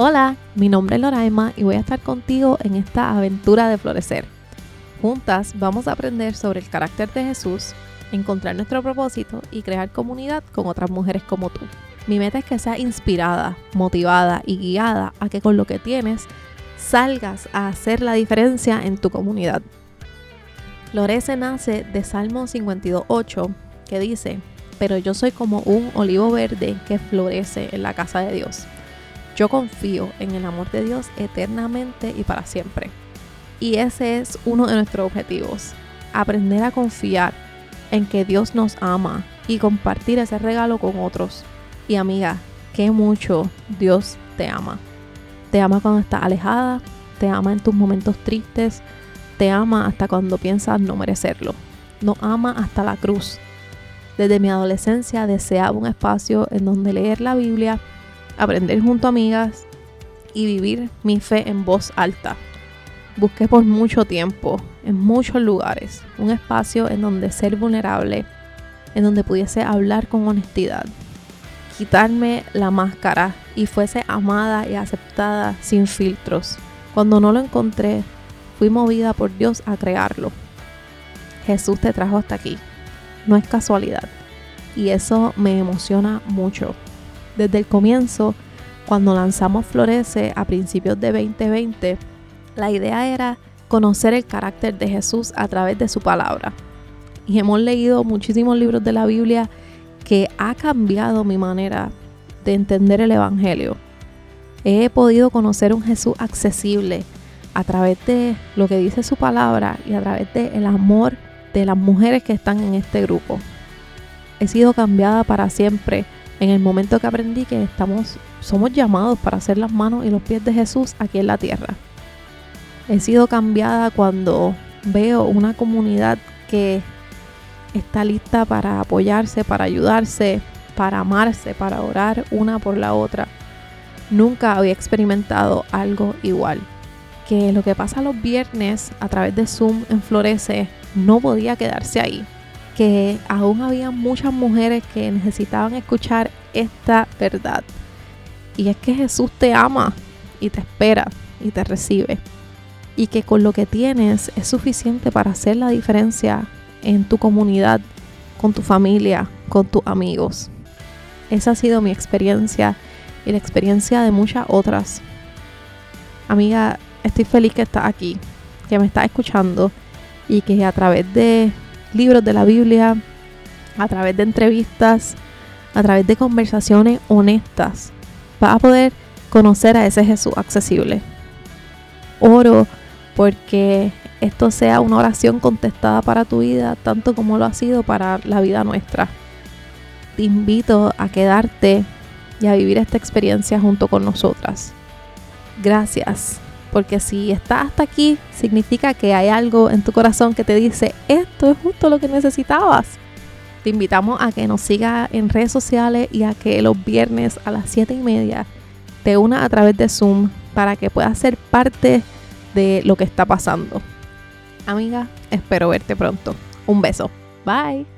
Hola, mi nombre es Loraima y voy a estar contigo en esta aventura de florecer. Juntas vamos a aprender sobre el carácter de Jesús, encontrar nuestro propósito y crear comunidad con otras mujeres como tú. Mi meta es que seas inspirada, motivada y guiada a que con lo que tienes salgas a hacer la diferencia en tu comunidad. Florece nace de Salmo 52.8 que dice, pero yo soy como un olivo verde que florece en la casa de Dios. Yo confío en el amor de Dios eternamente y para siempre. Y ese es uno de nuestros objetivos, aprender a confiar en que Dios nos ama y compartir ese regalo con otros. Y amiga, que mucho Dios te ama. Te ama cuando estás alejada, te ama en tus momentos tristes, te ama hasta cuando piensas no merecerlo. Nos ama hasta la cruz. Desde mi adolescencia deseaba un espacio en donde leer la Biblia aprender junto a amigas y vivir mi fe en voz alta. Busqué por mucho tiempo, en muchos lugares, un espacio en donde ser vulnerable, en donde pudiese hablar con honestidad, quitarme la máscara y fuese amada y aceptada sin filtros. Cuando no lo encontré, fui movida por Dios a crearlo. Jesús te trajo hasta aquí. No es casualidad. Y eso me emociona mucho desde el comienzo, cuando lanzamos Florece a principios de 2020, la idea era conocer el carácter de Jesús a través de su palabra. Y hemos leído muchísimos libros de la Biblia que ha cambiado mi manera de entender el Evangelio. He podido conocer un Jesús accesible a través de lo que dice su palabra y a través del el amor de las mujeres que están en este grupo. He sido cambiada para siempre en el momento que aprendí que estamos, somos llamados para ser las manos y los pies de Jesús aquí en la tierra. He sido cambiada cuando veo una comunidad que está lista para apoyarse, para ayudarse, para amarse, para orar una por la otra. Nunca había experimentado algo igual. Que lo que pasa los viernes a través de Zoom en Florece no podía quedarse ahí que aún había muchas mujeres que necesitaban escuchar esta verdad. Y es que Jesús te ama y te espera y te recibe. Y que con lo que tienes es suficiente para hacer la diferencia en tu comunidad, con tu familia, con tus amigos. Esa ha sido mi experiencia y la experiencia de muchas otras. Amiga, estoy feliz que estás aquí, que me estás escuchando y que a través de libros de la Biblia, a través de entrevistas, a través de conversaciones honestas, vas a poder conocer a ese Jesús accesible. Oro porque esto sea una oración contestada para tu vida, tanto como lo ha sido para la vida nuestra. Te invito a quedarte y a vivir esta experiencia junto con nosotras. Gracias porque si estás hasta aquí, significa que hay algo en tu corazón que te dice, esto es justo lo que necesitabas. Te invitamos a que nos sigas en redes sociales y a que los viernes a las 7 y media te unas a través de Zoom para que puedas ser parte de lo que está pasando. Amiga, espero verte pronto. Un beso. Bye.